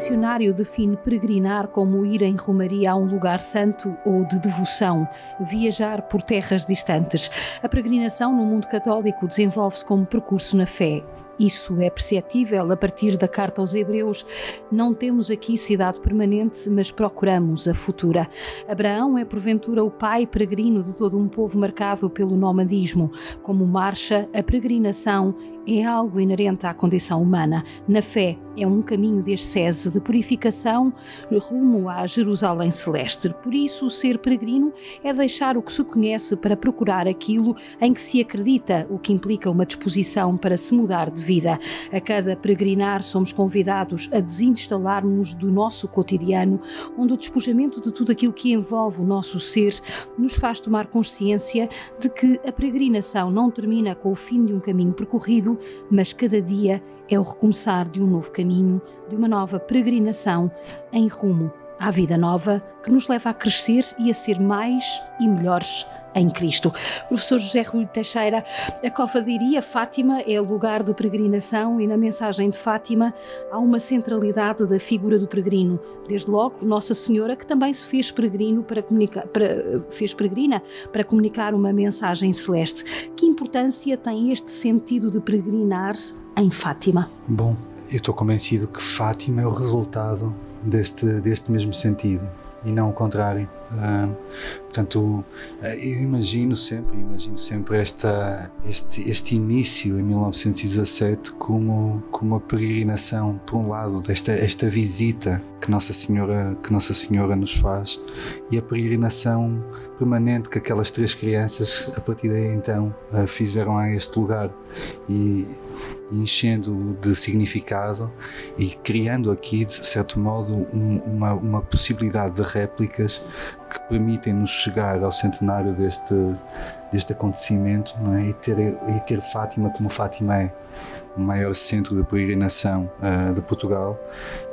dicionário define peregrinar como ir em romaria a um lugar santo ou de devoção, viajar por terras distantes. A peregrinação no mundo católico desenvolve-se como percurso na fé. Isso é perceptível a partir da carta aos Hebreus. Não temos aqui cidade permanente, mas procuramos a futura. Abraão é porventura o pai peregrino de todo um povo marcado pelo nomadismo. Como marcha, a peregrinação é algo inerente à condição humana. Na fé, é um caminho de ascese, de purificação rumo à Jerusalém celeste. Por isso, ser peregrino é deixar o que se conhece para procurar aquilo em que se acredita, o que implica uma disposição para se mudar de vida. A cada peregrinar, somos convidados a desinstalar-nos do nosso cotidiano, onde o despojamento de tudo aquilo que envolve o nosso ser nos faz tomar consciência de que a peregrinação não termina com o fim de um caminho percorrido, mas cada dia é o recomeçar de um novo caminho, de uma nova peregrinação em rumo à vida nova que nos leva a crescer e a ser mais e melhores em Cristo. Professor José Rui Teixeira, a cofadiria Fátima é lugar de peregrinação e na mensagem de Fátima há uma centralidade da figura do peregrino. Desde logo, Nossa Senhora, que também se fez peregrino para comunicar, para, fez peregrina para comunicar uma mensagem celeste. Que importância tem este sentido de peregrinar em Fátima? Bom, eu estou convencido que Fátima é o resultado deste, deste mesmo sentido e não o contrário. Uh, portanto, eu imagino sempre, imagino sempre esta, este, este início em 1917 como, como uma peregrinação, por um lado, desta esta visita que Nossa Senhora que Nossa Senhora nos faz e a peregrinação permanente que aquelas três crianças a partir daí então uh, fizeram a este lugar e enchendo de significado e criando aqui, de certo modo, um, uma, uma possibilidade de réplicas que permitem-nos chegar ao centenário deste, deste acontecimento é? e, ter, e ter Fátima como Fátima é o maior centro de peregrinação uh, de Portugal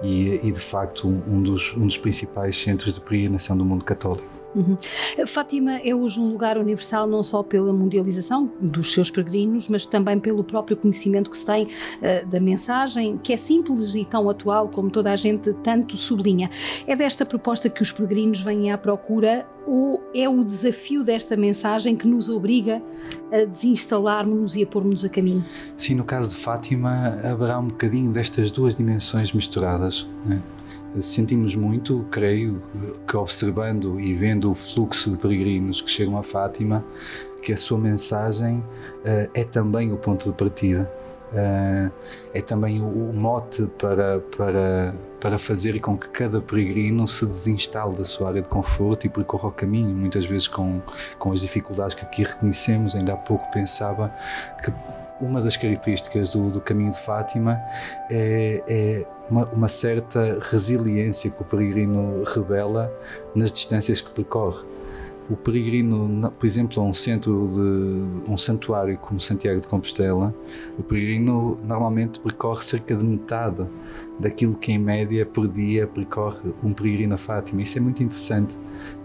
e, e, de facto um dos, um dos principais centros de peregrinação do mundo católico. Uhum. Fátima é hoje um lugar universal não só pela mundialização dos seus peregrinos, mas também pelo próprio conhecimento que se tem uh, da mensagem, que é simples e tão atual como toda a gente tanto sublinha. É desta proposta que os peregrinos vêm à procura ou é o desafio desta mensagem que nos obriga a desinstalarmos-nos e a pôr-nos a caminho? Sim, no caso de Fátima haverá um bocadinho destas duas dimensões misturadas. Né? Sentimos muito, creio, que observando e vendo o fluxo de peregrinos que chegam a Fátima, que a sua mensagem uh, é também o ponto de partida. Uh, é também o, mote para, para, para fazer com que cada peregrino se desinstale da sua área de conforto e percorra o caminho, muitas vezes com, com as dificuldades que aqui reconhecemos. Ainda há pouco pensava que uma das características do, do caminho de Fátima é, é uma, uma, certa resiliência que o peregrino revela nas distâncias que percorre. O peregrino, por exemplo, a um centro de um santuário como Santiago de Compostela, o peregrino normalmente percorre cerca de metade daquilo que em média por dia percorre um peregrino a Fátima. Isso é muito interessante.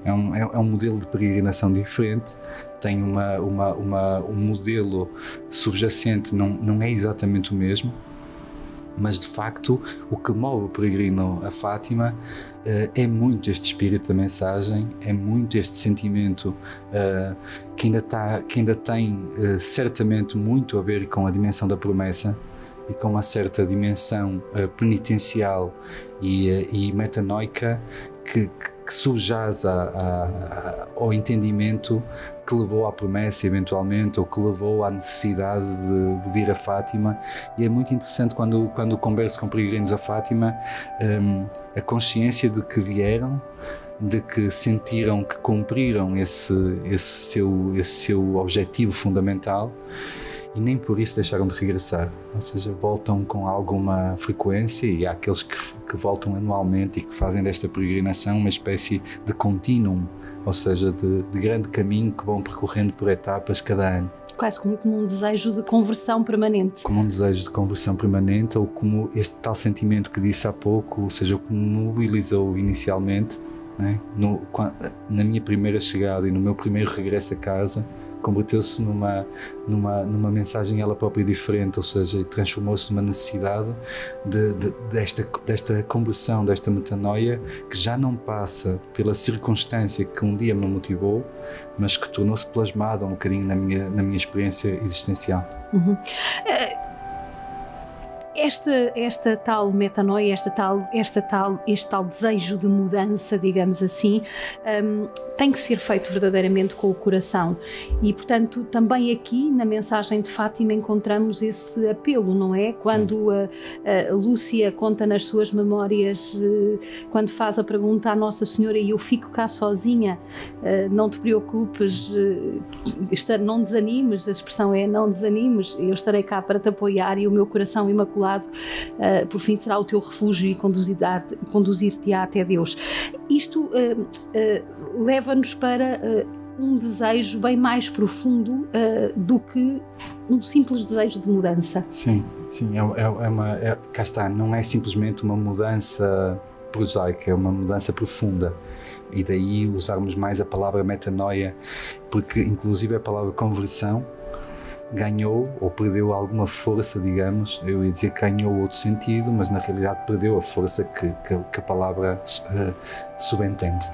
É um, é, é um modelo de peregrinação diferente, tem uma, uma, uma, um modelo subjacente, não, não é exatamente o mesmo, mas de facto o que move o peregrino a Fátima uh, é muito este espírito da mensagem, é muito este sentimento uh, que, ainda tá, que ainda tem uh, certamente muito a ver com a dimensão da promessa e com uma certa dimensão penitencial e, e metanoica que, que que subjaz a, a, ao entendimento que levou à promessa, eventualmente, ou que levou à necessidade de, de, vir a Fátima. E é muito interessante quando, quando converso com peregrinos a Fátima, um, a consciência de que vieram, de que sentiram que cumpriram esse, esse, seu, esse seu objetivo fundamental e nem por isso deixaram de regressar. Ou seja, voltam com alguma frequência e há aqueles que, que voltam anualmente e que fazem desta peregrinação uma espécie de contínuo, ou seja, de, de grande caminho que vão percorrendo por etapas cada ano quase como um desejo de conversão permanente. Como um desejo de conversão permanente, ou como este tal sentimento que disse há pouco, ou seja, o que me mobilizou inicialmente, né? no, na minha primeira chegada e no meu primeiro regresso a casa, converteu-se numa, numa, numa mensagem ela própria diferente, ou seja, transformou-se numa necessidade de, de, desta, desta conversão, desta metanoia, que já não passa pela circunstância que um dia me motivou, mas que tornou-se plasmada um bocadinho na minha, na minha experiência existencial. Uhum. Uh esta, esta tal metanoia, esta tal, esta tal, este tal desejo de mudança, digamos assim, um, tem que ser feito verdadeiramente com o coração. E, portanto, também aqui na mensagem de Fátima encontramos esse apelo, não é? Quando a, a, Lúcia conta nas suas memórias, uh, quando faz a pergunta à Nossa Senhora e eu fico cá sozinha, uh, não te preocupes, estar, não desanimes, a expressão é não desanimes, eu estarei cá para te apoiar e o meu coração imaculado lado, uh, por fim será o teu refúgio e conduzir-te até Deus. Isto uh, leva-nos para um desejo bem mais profundo do que um simples desejo de mudança. Sim, sim, é, é, é uma. É, cá está, não é simplesmente uma mudança prosaica, é uma mudança profunda e daí usarmos mais a palavra metanoia, porque inclusive a palavra conversão ganhou ou perdeu alguma força, digamos. Eu ia dizer que ganhou outro sentido, mas na realidade perdeu a força que, que, que a palavra uh, subentende.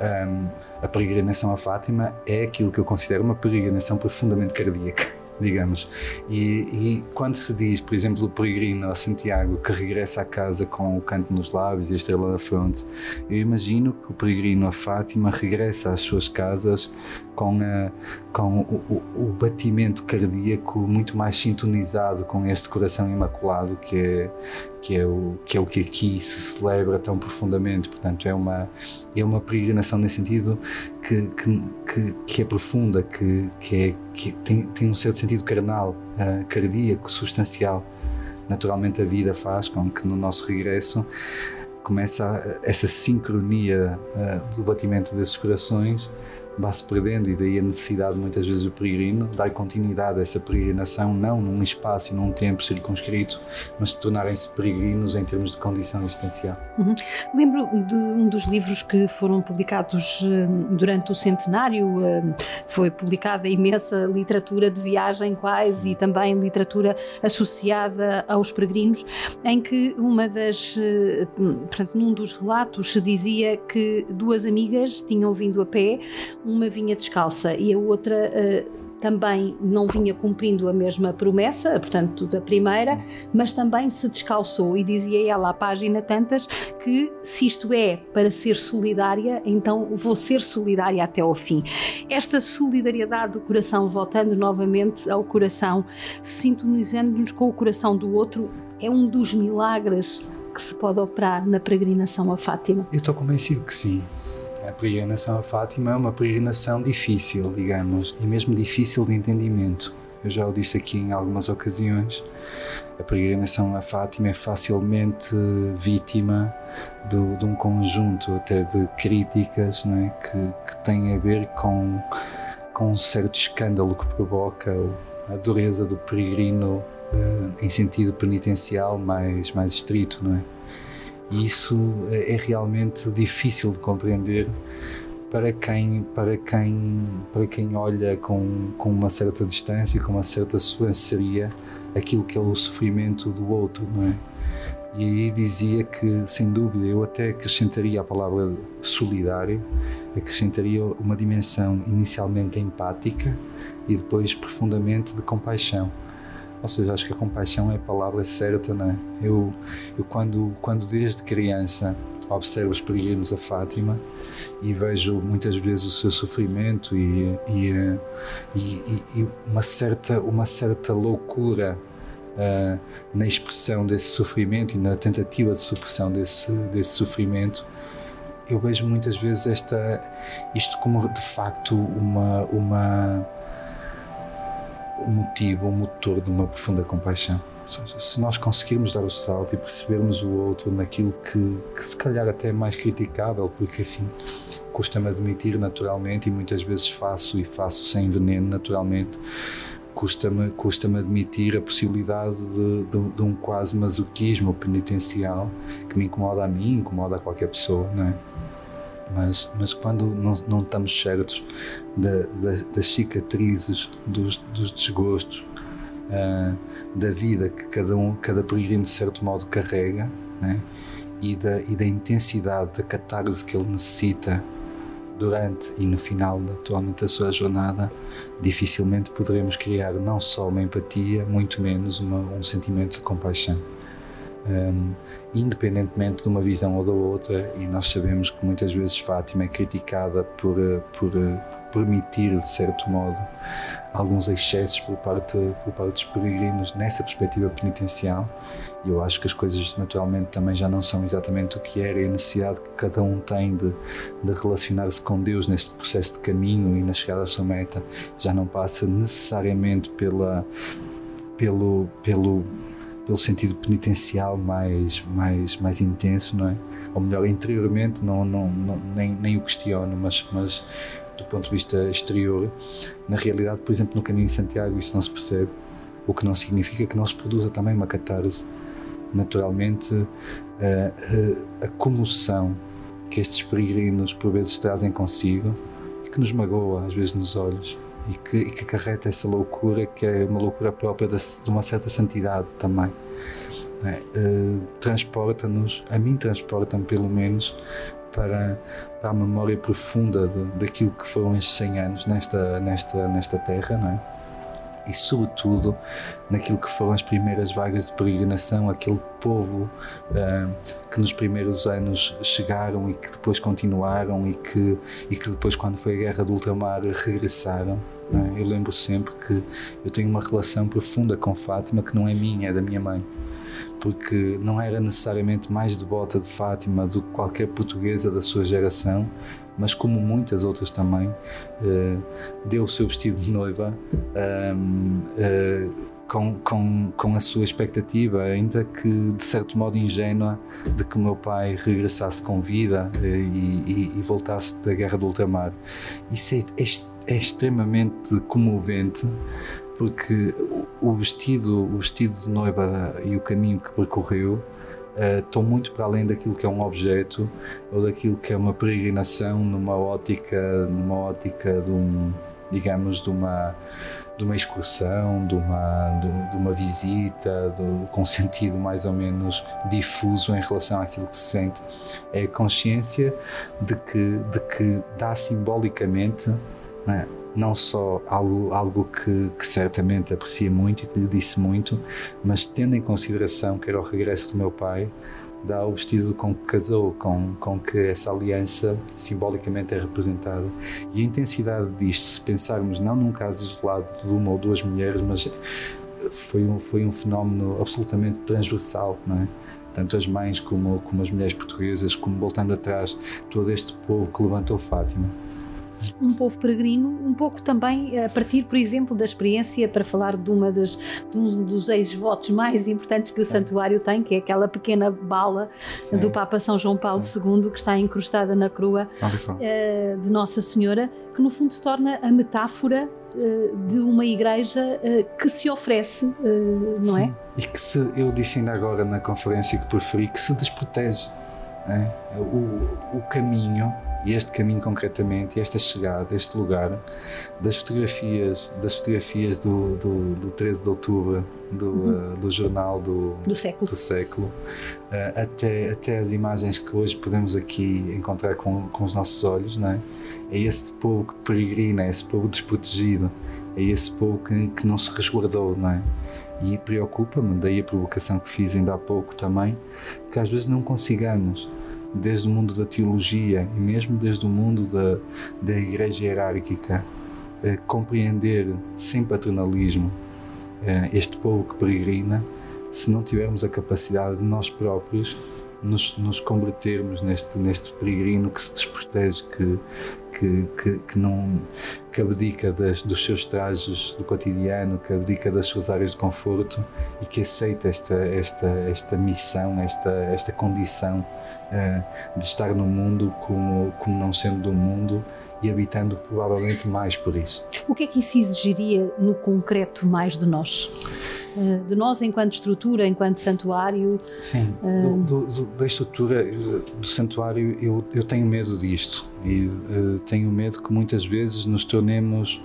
Um, a peregrinação a Fátima é aquilo que eu considero uma peregrinação profundamente cardíaca digamos. E, e, quando se diz, por exemplo, o peregrino a Santiago que regressa a casa com o canto nos lábios e a estrela na fronte, eu imagino que o peregrino a Fátima regressa às suas casas com, a, com o, o, o, batimento cardíaco muito mais sintonizado com este coração imaculado que é, que é, o, que é o que aqui se celebra tão profundamente. Portanto, é uma, é uma peregrinação nesse sentido que, que, que, que é profunda, que, que, é, que tem, tem um certo sentido carnal, uh, cardíaco, substancial. Naturalmente, a vida faz com que no nosso regresso começa essa sincronia uh, do batimento desses corações vá-se perdendo e daí a necessidade muitas vezes do peregrino dar continuidade a essa peregrinação não num espaço e num tempo circunscrito, mas tornarem-se peregrinos em termos de condição existencial. Uhum. Lembro de um dos livros que foram publicados hum, durante o centenário, hum, foi publicada imensa literatura de viagem quase e também literatura associada aos peregrinos, em que uma das, hum, portanto, num dos relatos se dizia que duas amigas tinham vindo a pé, uma vinha descalça e a outra uh, também não vinha cumprindo a mesma promessa, portanto, da primeira, mas também se descalçou e dizia ela à página tantas que se isto é para ser solidária, então vou ser solidária até ao fim. Esta solidariedade do coração, voltando novamente ao coração, sintonizando-nos com o coração do outro, é um dos milagres que se pode operar na peregrinação a Fátima. Eu estou convencido que sim a peregrinação a Fátima é uma peregrinação difícil, digamos, e mesmo difícil de entendimento. Eu já o disse aqui em algumas ocasiões. A peregrinação a Fátima é facilmente vítima do, de um conjunto até de críticas não é? que, que têm a ver com, com um certo escândalo que provoca a dureza do peregrino uh, em sentido penitencial mais, mais estrito, não é? E isso é, é realmente difícil de compreender para quem, para quem, para quem olha com, com uma certa distância, com uma certa sobranceria aquilo que é o sofrimento do outro, não é? E aí dizia que, sem dúvida, eu até acrescentaria a palavra solidário, acrescentaria uma dimensão inicialmente empática e depois profundamente de compaixão ou seja, acho que a compaixão é a palavra certa, não é? Eu, eu quando, quando desde criança observo os peregrinos a Fátima e vejo muitas vezes o seu sofrimento e, e, e, e uma, certa, uma certa loucura uh, na expressão desse sofrimento e na tentativa de supressão desse, desse sofrimento, eu vejo muitas vezes esta, isto como de facto uma, uma o motivo, o motor de uma profunda compaixão. Se nós conseguirmos dar o salto e percebermos o outro naquilo que, que se calhar até é mais criticável, porque assim custa-me admitir naturalmente e muitas vezes faço e faço sem veneno naturalmente, custa-me custa admitir a possibilidade de, de, de, um quase masoquismo penitencial que me incomoda a mim, incomoda a qualquer pessoa, não é? Mas, mas quando não, não estamos certos da, da, das cicatrizes, dos, dos desgostos, uh, da vida que cada um, cada peregrino de certo modo carrega, né? e, da, e da intensidade da catarse que ele necessita durante e no final, naturalmente, da sua jornada, dificilmente poderemos criar não só uma empatia, muito menos uma, um sentimento de compaixão um, independentemente de uma visão ou da outra, e nós sabemos que muitas vezes Fátima é criticada por, eh, eh, por permitir, de certo modo, alguns excessos por parte, por parte dos peregrinos nessa perspectiva penitencial. E eu acho que as coisas, naturalmente, também já não são exatamente o que era e a necessidade que cada um tem de, de relacionar-se com Deus neste processo de caminho e na chegada à sua meta já não passa necessariamente pela, pelo, pelo pelo sentido penitencial mais, mais, mais intenso, não é? Ou melhor, interiormente não, não, não, nem, nem o questiono, mas, mas do ponto de vista exterior, na realidade, por exemplo, no caminho de Santiago isso não se percebe, o que não significa que não se produza também uma catarse. Naturalmente, a, a, a comoção que estes peregrinos por vezes trazem consigo e que nos magoa às vezes nos olhos e que, e que acarreta essa loucura que é uma loucura própria de, de uma certa santidade também. Uh, transporta-nos, a mim transporta-me pelo menos para, para a memória profunda de, daquilo que foram estes 100 anos nesta, nesta, nesta terra, não é? E, sobretudo, naquilo que foram as primeiras vagas de peregrinação, aquele povo uh, que nos primeiros anos chegaram e que depois continuaram e que, e que depois, quando foi a guerra do ultramar, regressaram. É? Eu lembro sempre que eu tenho uma relação profunda com Fátima que não é minha, é da minha mãe porque não era necessariamente mais devota de Fátima do que qualquer portuguesa da sua geração, mas como muitas outras também, eh, deu o seu vestido de noiva ehm, eh, com, com, com a sua expectativa, ainda que de certo modo ingênua, de que o meu pai regressasse com vida eh, e, e, e voltasse da guerra do ultramar. Isso é, é, é extremamente comovente porque o vestido, o vestido de noiva e o caminho que percorreu uh, estão muito para além daquilo que é um objeto ou daquilo que é uma peregrinação numa ótica, numa ótica de um, digamos, de uma de uma excursão, de uma, de, de uma visita, de, com sentido mais ou menos difuso em relação àquilo que se sente. É a consciência de que, de que dá simbolicamente né, não só algo, algo que, que, certamente aprecia muito e que lhe disse muito, mas tendo em consideração que era o regresso do meu pai, dá o vestido com que casou, com, com que essa aliança simbolicamente é representada. E a intensidade disto, se pensarmos não num caso isolado de uma ou duas mulheres, mas foi um, foi um fenómeno absolutamente transversal, não é? tanto as mães como, como as mulheres portuguesas, como voltando atrás, todo este povo que levantou Fátima um povo peregrino, um pouco também a partir, por exemplo, da experiência, para falar de, uma das, de um dos ex-votos mais importantes que o Sim. santuário tem, que é aquela pequena bala Sim. do Papa São João Paulo Sim. II, que está incrustada na crua uh, de Nossa Senhora, que no fundo se torna a metáfora uh, de uma igreja uh, que se oferece, não é? E que se, eu disse ainda agora na conferência que preferi, que se desprotege. É? O, o caminho e este caminho concretamente, esta chegada, este lugar, das fotografias, das fotografias do, do, do 13 de outubro, do, uhum. uh, do jornal do, do século, do século uh, até, até as imagens que hoje podemos aqui encontrar com, com os nossos olhos, não é? É esse povo que peregrina, é esse povo desprotegido, é esse povo que, que não se resguardou, não é? E preocupa-me, daí a provocação que fiz ainda há pouco também, que às vezes não consigamos desde o mundo da teologia e mesmo desde o mundo da, da igreja hierárquica, eh, compreender sem paternalismo eh, este povo que peregrina, se não tivermos a capacidade de nós próprios nos, nos convertermos neste, neste peregrino que se desprotege, que, que, que, que não que abdica das, dos seus trajes do cotidiano, que abdica das suas áreas de conforto e que aceita esta, esta, esta missão, esta, esta condição uh, de estar no mundo como, como não sendo do mundo e habitando provavelmente mais por isso. O que é que isso exigiria no concreto mais de nós? Uh, de nós enquanto estrutura, enquanto santuário. Sim, uh, do, do, da estrutura do santuário eu, eu tenho medo disto e uh, tenho medo que muitas vezes nos tornemos,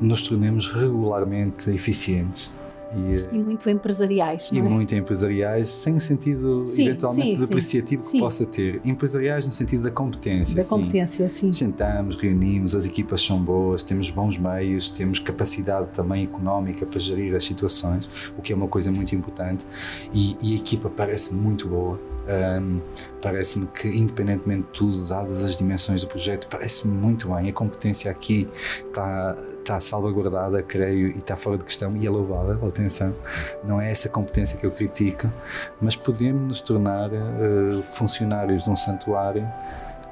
nos tornemos regularmente eficientes e, e, muito empresariais. E é? muito empresariais, sem o sentido sim, eventualmente sim, depreciativo sim. que possa ter. Empresariais no sentido da competência. Da competência, sim. Sentamos, reunimos, as equipas são boas, temos bons meios, temos capacidade também económica para gerir as situações, o que é uma coisa muito importante. E, e a equipa parece muito boa um, parece-me que, independentemente de tudo, dadas as dimensões do projeto, parece-me muito bem. A competência aqui está, está salvaguardada, creio, e está fora de questão, e é louvável, atenção. Não é essa competência que eu critico, mas podemos nos tornar uh, funcionários de um santuário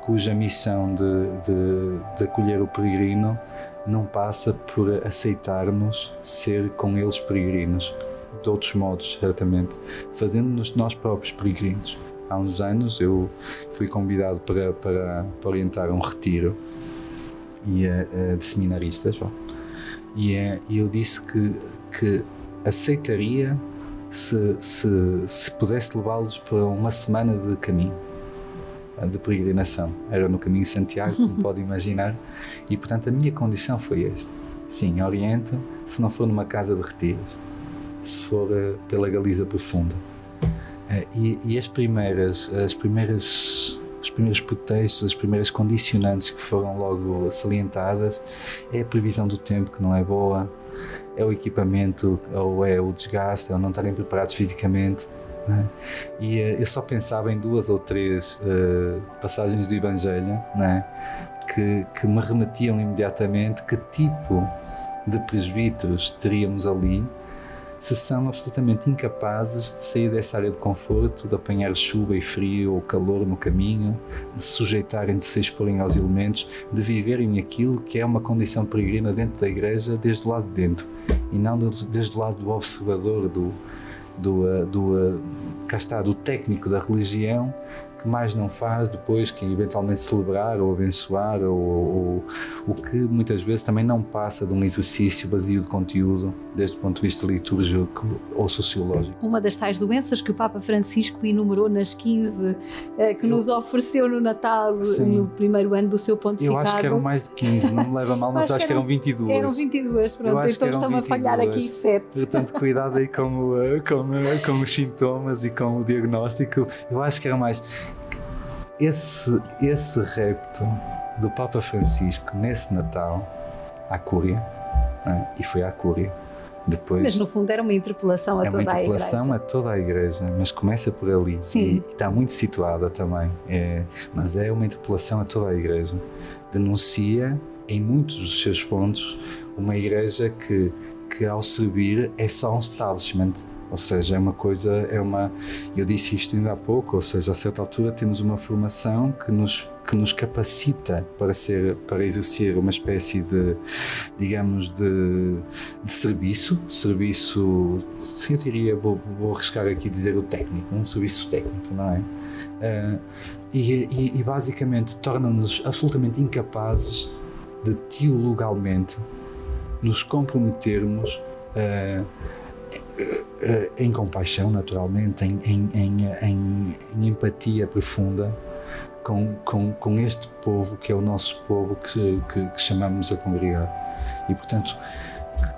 cuja missão de, de, de acolher o peregrino não passa por aceitarmos ser com eles peregrinos de outros modos, certamente, fazendo-nos nós próprios peregrinos. Há uns anos eu fui convidado para, para, para orientar um retiro e, uh, de seminaristas e, uh, eu disse que, que aceitaria se, se, se pudesse levá-los para uma semana de caminho de peregrinação. Era no caminho de Santiago, como pode imaginar, e portanto a minha condição foi esta. Sim, oriento, se não for numa casa de retiros se for uh, pela Galiza profunda. Uh, e, e, as primeiras, as primeiras, os primeiros pretextos, as primeiras condicionantes que foram logo salientadas é a previsão do tempo que não é boa, é o equipamento ou é o desgaste, ou não estarem preparados fisicamente. Né? E uh, eu só pensava em duas ou três uh, passagens do Evangelho né? que, que me remetiam imediatamente que tipo de presbíteros teríamos ali se são absolutamente incapazes de sair dessa área de conforto, de apanhar chuva e frio ou calor no caminho, de se sujeitarem, de se exporem aos elementos, de viverem aquilo que é uma condição peregrina dentro da igreja desde o lado de dentro e não desde o lado do observador, do, do, eh, do, eh, cá está, do técnico da religião que mais não faz depois que eventualmente celebrar ou abençoar ou, ou, o que muitas vezes também não passa de um exercício vazio de conteúdo desde o ponto de vista litúrgico ou sociológico. Uma das tais doenças que o Papa Francisco enumerou nas 15 eh, que Eu, nos ofereceu no Natal sim. no primeiro ano do seu pontificado. Eu acho que eram mais de 15, não me leva mal, mas acho, acho que eram 22. Eram 22, pronto, então estão a falhar aqui 7. Portanto, cuidado aí com, com, com os sintomas e com o diagnóstico. Eu acho que eram mais esse, esse repto do Papa Francisco nesse Natal à Cúria, né? e foi à Cúria. Depois, mas no fundo era uma interpelação a é toda a igreja. Uma interpelação a toda a igreja, mas começa por ali Sim. E, e está muito situada também. É, mas é uma interpelação a toda a igreja. Denuncia em muitos dos seus pontos uma igreja que, que ao servir é só um establishment, ou seja, é uma coisa, é uma. Eu disse isto ainda há pouco, ou seja, a certa altura temos uma formação que nos que nos capacita para ser para exercer uma espécie de digamos de, de serviço serviço eu diria vou, vou arriscar aqui dizer o técnico um serviço técnico não é uh, e, e, e basicamente torna-nos absolutamente incapazes de teologalmente nos comprometermos uh, em compaixão, naturalmente, em, em, em, em empatia profunda com, com, com, este povo que é o nosso povo que, que, que chamamos a congregar. E, portanto,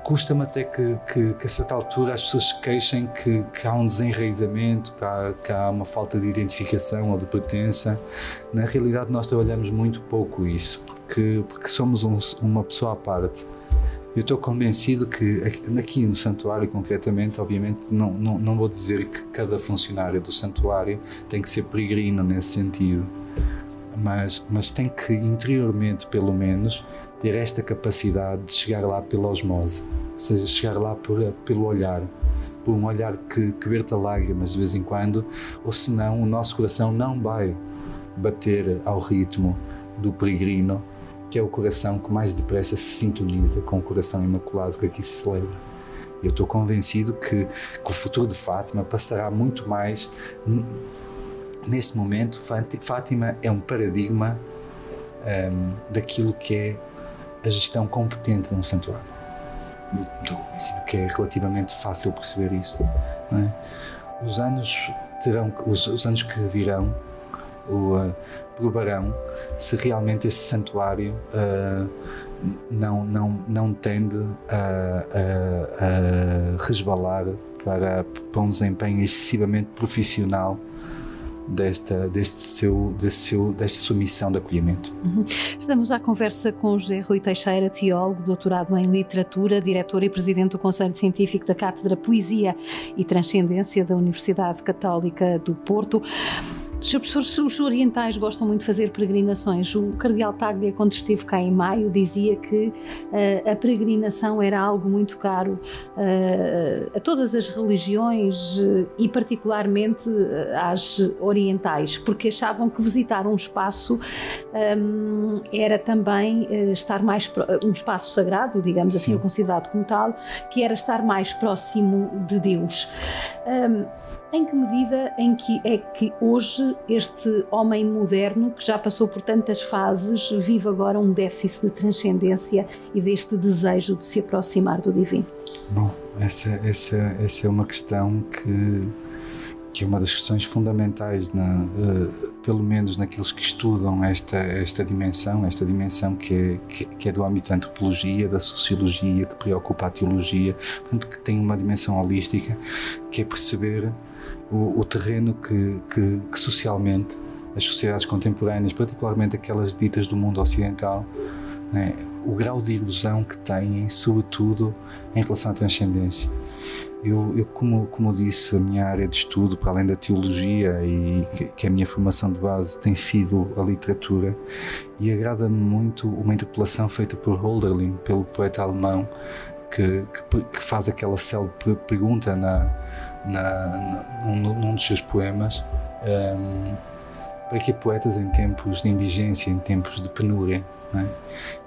custa-me até que, que, que, a certa altura as pessoas se queixem que, que há um desenraizamento, há, que há, uma falta de identificação ou de pertença. Na realidade, nós trabalhamos muito pouco isso, porque, porque somos um, uma pessoa à parte. Eu estou convencido que aqui no santuário, concretamente, obviamente, não, não, não vou dizer que cada funcionário do santuário tem que ser peregrino nesse sentido, mas, mas tem que interiormente, pelo menos, ter esta capacidade de chegar lá pela osmose, ou seja, chegar lá por, pelo olhar, por um olhar que, que verta lágrimas de vez em quando, ou senão o nosso coração não vai bater ao ritmo do peregrino que é o coração que mais depressa se sintoniza com o coração imaculado que aqui se celebra. Eu estou convencido que, que o futuro de Fátima passará muito mais. Neste momento, Fátima é um paradigma um, daquilo que é a gestão competente de um santuário. estou convencido que é relativamente fácil perceber isso. É? Os anos terão, os, os, anos que virão, o, uh, provarão se realmente esse santuário uh, não, não, não tende a, a, a resbalar para, para um desempenho excessivamente profissional desta, deste seu, deste seu, desta sua missão de acolhimento. Uhum. Estamos à conversa com José Rui Teixeira, teólogo, doutorado em literatura, diretor e presidente do Conselho Científico da Cátedra Poesia e Transcendência da Universidade Católica do Porto. Sr. Professor, os orientais gostam muito de fazer peregrinações. O Cardeal Taglia, quando esteve cá em maio, dizia que uh, a peregrinação era algo muito caro uh, a todas as religiões uh, e, particularmente, às orientais, porque achavam que visitar um espaço um, era também estar mais. um espaço sagrado, digamos assim, Sim. assim, considerado como tal, que era estar mais próximo de Deus. Um, em que medida em que é que hoje este homem moderno, que já passou por tantas fases, vive agora um déficit de transcendência e deste desejo de se aproximar do divino? Bom, essa, essa, essa é uma questão que, que é uma das questões fundamentais, na, uh, pelo menos naqueles que estudam esta, esta dimensão, esta dimensão que é, que, que, é do âmbito da antropologia, da sociologia, que preocupa a teologia, portanto, que tem uma dimensão holística, que é perceber o, o terreno que, que, que, socialmente as sociedades contemporâneas, particularmente aquelas ditas do mundo ocidental, né, o grau de ilusão que têm, sobretudo em relação à transcendência. Eu, eu, como, como disse, a minha área de estudo, para além da teologia e que, que a minha formação de base tem sido a literatura, e agrada-me muito uma interpelação feita por Holderlin, pelo poeta alemão, que, que, que faz aquela célebre pergunta na, na, num, num dos seus poemas um, para que poetas em tempos de indigência, em tempos de penúria? É?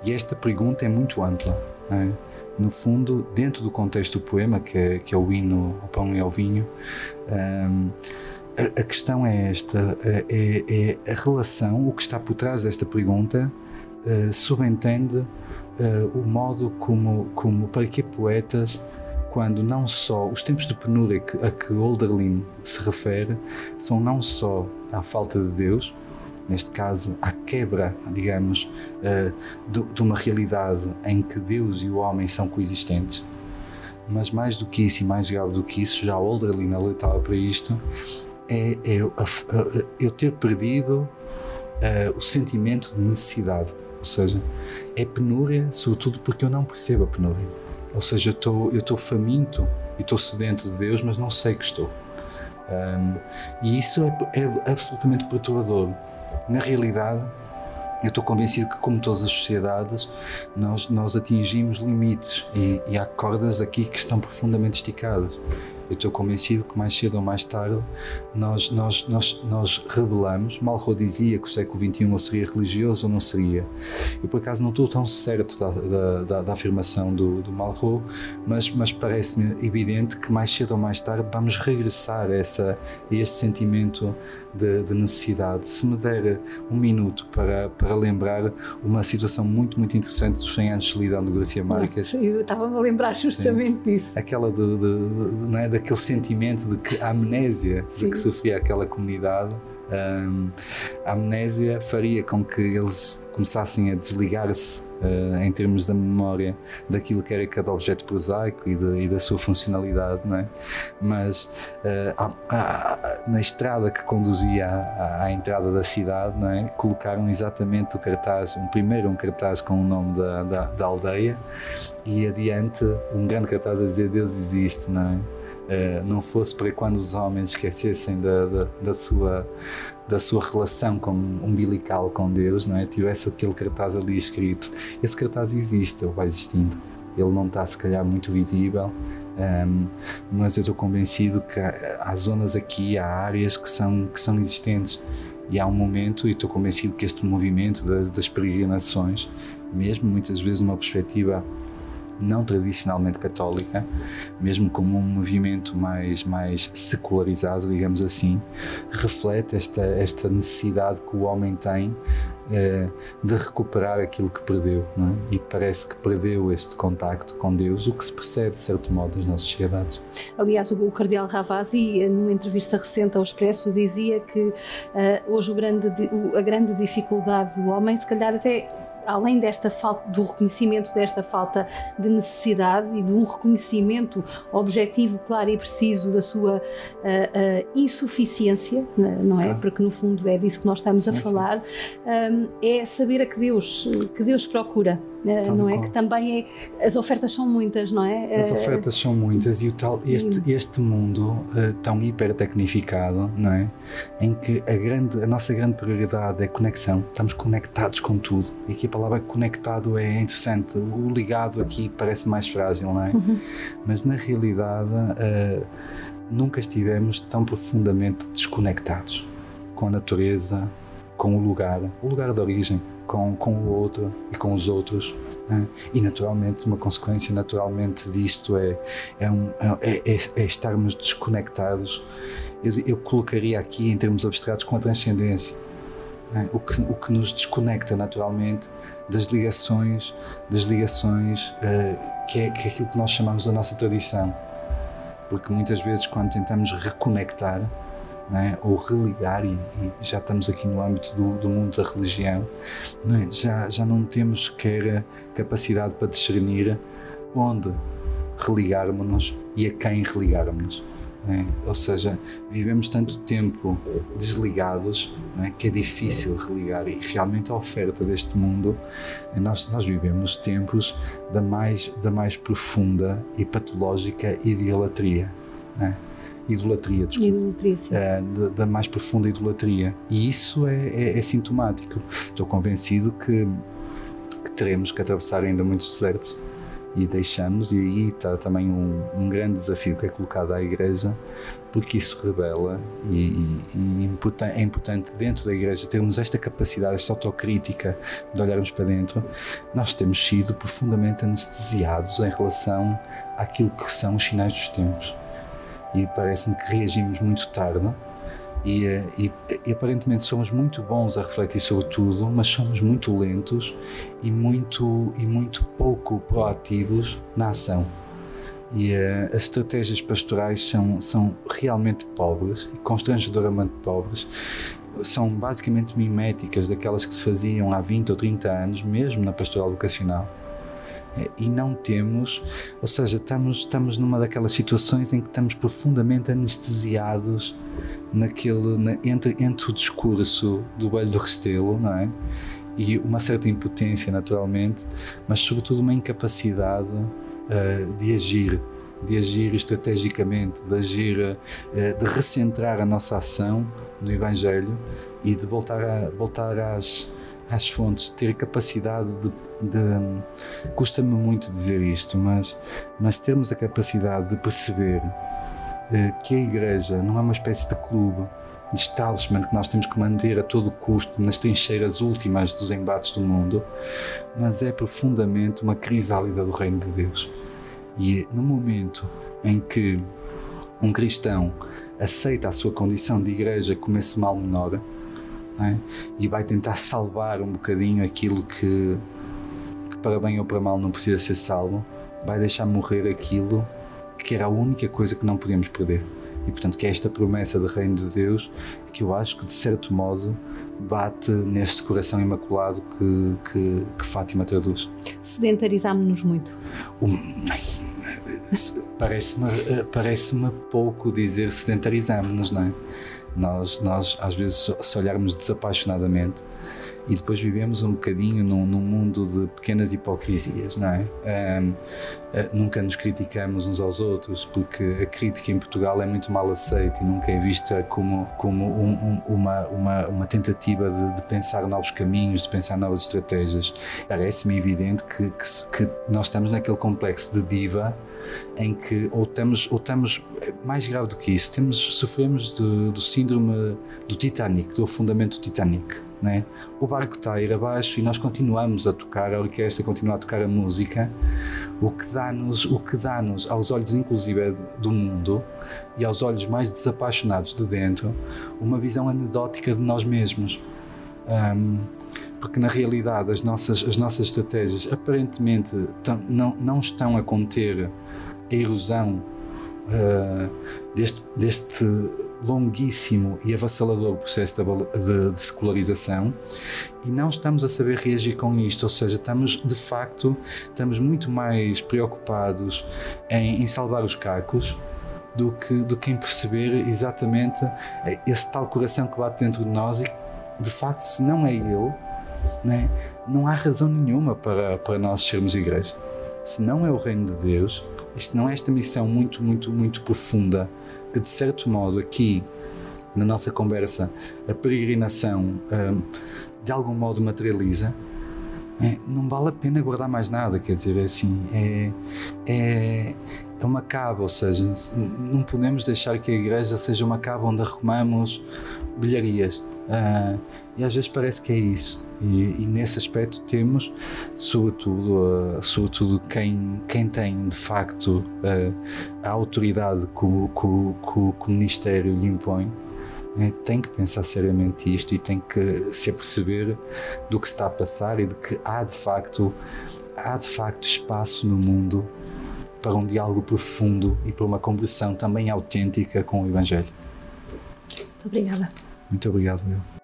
E esta pergunta é muito ampla. É? No fundo, dentro do contexto do poema, que é, que é o hino ao pão e ao vinho, um, a, a, questão é esta: é, é, a relação, o que está por trás desta pergunta, uh, subentende uh, o modo como, como para que poetas quando não só os tempos de penúria a que Olderlin se refere são não só à falta de Deus, neste caso à quebra, digamos, uh, de, uma realidade em que Deus e o homem são coexistentes, mas mais do que isso e mais grave do que isso, já Olderlin alertava para isto, é, é eu ter perdido uh, o sentimento de necessidade, ou seja, é penúria, sobretudo porque eu não percebo a penúria ou seja, eu estou faminto e estou sedento de Deus, mas não sei que estou. Um, e isso é, é, absolutamente perturbador. Na realidade, eu estou convencido que, como todas as sociedades, nós, nós atingimos limites e, e há cordas aqui que estão profundamente esticadas. Eu estou convencido que mais cedo ou mais tarde nós, nós, nós, nós rebelamos. Malraux dizia que o século XXI ou seria religioso ou não seria. Eu, por acaso, não estou tão certo da, da, da, da afirmação do, do Malraux, mas, mas parece-me evidente que mais cedo ou mais tarde vamos regressar a, essa, a este sentimento de, de, necessidade. Se me der um minuto para, para lembrar uma situação muito, muito interessante dos 100 anos de solidão do Garcia Marques. Eu estava-me a lembrar justamente Sim. disso. Aquela de, de, de, não é, daquele sentimento de que a amnésia Sim. de que sofria aquela comunidade um, a amnésia faria com que eles começassem a desligar-se uh, em termos da memória daquilo que era cada objeto prosaico e, de, e da sua funcionalidade, não é? Mas uh, a, a, na estrada que conduzia à, à, entrada da cidade, não é? Colocaram exatamente o cartaz, um primeiro um cartaz com o nome da, da, da aldeia e adiante um grande cartaz a dizer Deus existe, não é? Uh, não fosse para quando os homens esquecessem da, da, da, sua, da sua relação com, umbilical com Deus, não é? tivesse aquele cartaz ali escrito. Esse cartaz existe, ele vai existindo. Ele não está, se calhar, muito visível, um, ehm, mas eu estou convencido que há, há, zonas aqui, há áreas que são, que são existentes. E há um momento, e estou convencido que este movimento das, das peregrinações, mesmo muitas vezes numa perspectiva não tradicionalmente católica, mesmo como um movimento mais, mais secularizado, digamos assim, reflete esta, esta necessidade que o homem tem eh, de recuperar aquilo que perdeu, é? e parece que perdeu este contacto com Deus, o que se percebe de certo modo nas nossas sociedades. Aliás, o, Cardeal Ravasi, numa entrevista recente ao Expresso, dizia que uh, hoje grande, a grande dificuldade do homem, se calhar até além desta falta do reconhecimento desta falta de necessidade e de um reconhecimento objetivo, claro e preciso da sua uh, uh, insuficiência, né, não é? Porque no fundo é disso que nós estamos sim, a falar, um, é saber a que Deus que Deus procura. Tal não é? Que também é. As ofertas são muitas, não é? As ofertas são muitas e o tal, este, este mundo uh, tão hipertecnificado, não é? Em que a, grande, a nossa grande prioridade é conexão, estamos conectados com tudo. E aqui a palavra conectado é interessante. O ligado aqui parece mais frágil, não é? Uhum. Mas na realidade uh, nunca estivemos tão profundamente desconectados com a natureza, com o lugar, o lugar de origem com, com o outro e com os outros. Né? E naturalmente, uma consequência naturalmente disto é, é, um, é, é, é estarmos desconectados. Eu, eu, colocaria aqui em termos abstratos com a transcendência. Né? O, que, o que nos desconecta naturalmente das ligações, das ligações uh, que, é, que é aquilo que nós chamamos a nossa tradição. Porque muitas vezes, quando tentamos reconectar, né? ou religar, e, e, já estamos aqui no âmbito do, do mundo da religião, é? já, já não temos sequer capacidade para discernir onde religarmos-nos e a quem religarmos-nos. É? Ou seja, vivemos tanto tempo desligados é? que é difícil religar e realmente a oferta deste mundo, é, nós, nós vivemos tempos da mais, da mais profunda e patológica idolatria. É? Idolatria, desculpa, idolatria uh, da, da, mais profunda idolatria. E isso é, é, é sintomático. Estou convencido que, que, teremos que atravessar ainda muitos desertos e deixamos, e aí está também um, um grande desafio que é colocado à Igreja, porque isso revela e, e, e é importante dentro da Igreja termos esta capacidade, esta autocrítica de olharmos para dentro. Nós temos sido profundamente anestesiados em relação àquilo que são os sinais dos tempos e parece-me que reagimos muito tarde. E, eh, e, e, aparentemente somos muito bons a refletir sobre tudo, mas somos muito lentos e muito, e muito pouco proativos na ação. E uh, as estratégias pastorais são, são realmente pobres e constrangedoramente pobres. São basicamente miméticas daquelas que se faziam há 20 ou 30 anos, mesmo na pastoral vocacional e não temos, ou seja, estamos, estamos numa daquelas situações em que estamos profundamente anestesiados naquele, na, entre, entre o discurso do Velho do Restelo, não é? E uma certa impotência, naturalmente, mas sobretudo uma incapacidade uh, de agir, de agir estrategicamente, de agir, uh, de recentrar a nossa ação no Evangelho e de voltar, a, voltar às, às fontes, ter capacidade de. de Custa-me muito dizer isto, mas, mas termos a capacidade de perceber eh, que a Igreja não é uma espécie de clube, de establishment que nós temos que manter a todo custo nas trincheiras últimas dos embates do mundo, mas é profundamente uma crisálida do Reino de Deus. E no momento em que um cristão aceita a sua condição de igreja como esse mal menor, é? e vai tentar salvar um bocadinho aquilo que, que, para bem ou para mal, não precisa ser salvo, vai deixar morrer aquilo que era a única coisa que não podíamos perder. E portanto, que é esta promessa do Reino de Deus que eu acho que de certo modo bate neste coração imaculado que, que, que Fátima traduz. Sedentarizámos-nos muito. Parece-me parece pouco dizer sedentarizamos-nos, não é? Nós, nós às vezes, se olharmos desapaixonadamente e depois vivemos um bocadinho num, num mundo de pequenas hipocrisias, não é? Um, eh, nunca nos criticamos uns aos outros, porque a crítica em Portugal é muito mal aceita e nunca é vista como, como um, um, uma, uma, uma tentativa de, de, pensar novos caminhos, de pensar novas estratégias. Parece-me evidente que, que, que nós estamos naquele complexo de diva em que ou estamos, ou estamos mais grave do que isso, temos, sofremos de, do síndrome do Titanic, do afundamento do Titanic. Né? O barco está a ir abaixo e nós continuamos a tocar, a orquestra continua a tocar a música, o que dá-nos, o que dá-nos aos olhos inclusive do mundo e aos olhos mais desapaixonados de dentro, uma visão anedótica de nós mesmos. Um, porque na realidade as nossas, as nossas estratégias aparentemente não, não estão a conter a erosão uh, deste, deste longuíssimo e avassalador processo de, de, de, secularização e não estamos a saber reagir com isto, ou seja, estamos de facto estamos muito mais preocupados em, em salvar os cacos do que, do que em perceber exatamente esse tal coração que bate dentro de nós e de facto se não é ele né, não há razão nenhuma para, para nós sermos igreja. Se não é o reino de Deus e se não é esta missão muito, muito, muito profunda que de certo modo aqui na nossa conversa a peregrinação um, de algum modo materializa, é, não vale a pena guardar mais nada, quer dizer, é assim, é, é, é uma cava, ou seja, não podemos deixar que a igreja seja uma cava onde arrumamos bilharias. Uh, e às vezes parece que é isso. E, e nesse aspecto temos, sobretudo, uh, sobretudo quem, quem tem de facto uh, a autoridade que o, que, que, que o Ministério lhe impõe, né, tem que pensar seriamente isto e tem que se aperceber do que está a passar e de que há de facto, há de facto espaço no mundo para um diálogo profundo e para uma conversão também autêntica com o Evangelho. Muito obrigada. Muito obrigado, eu.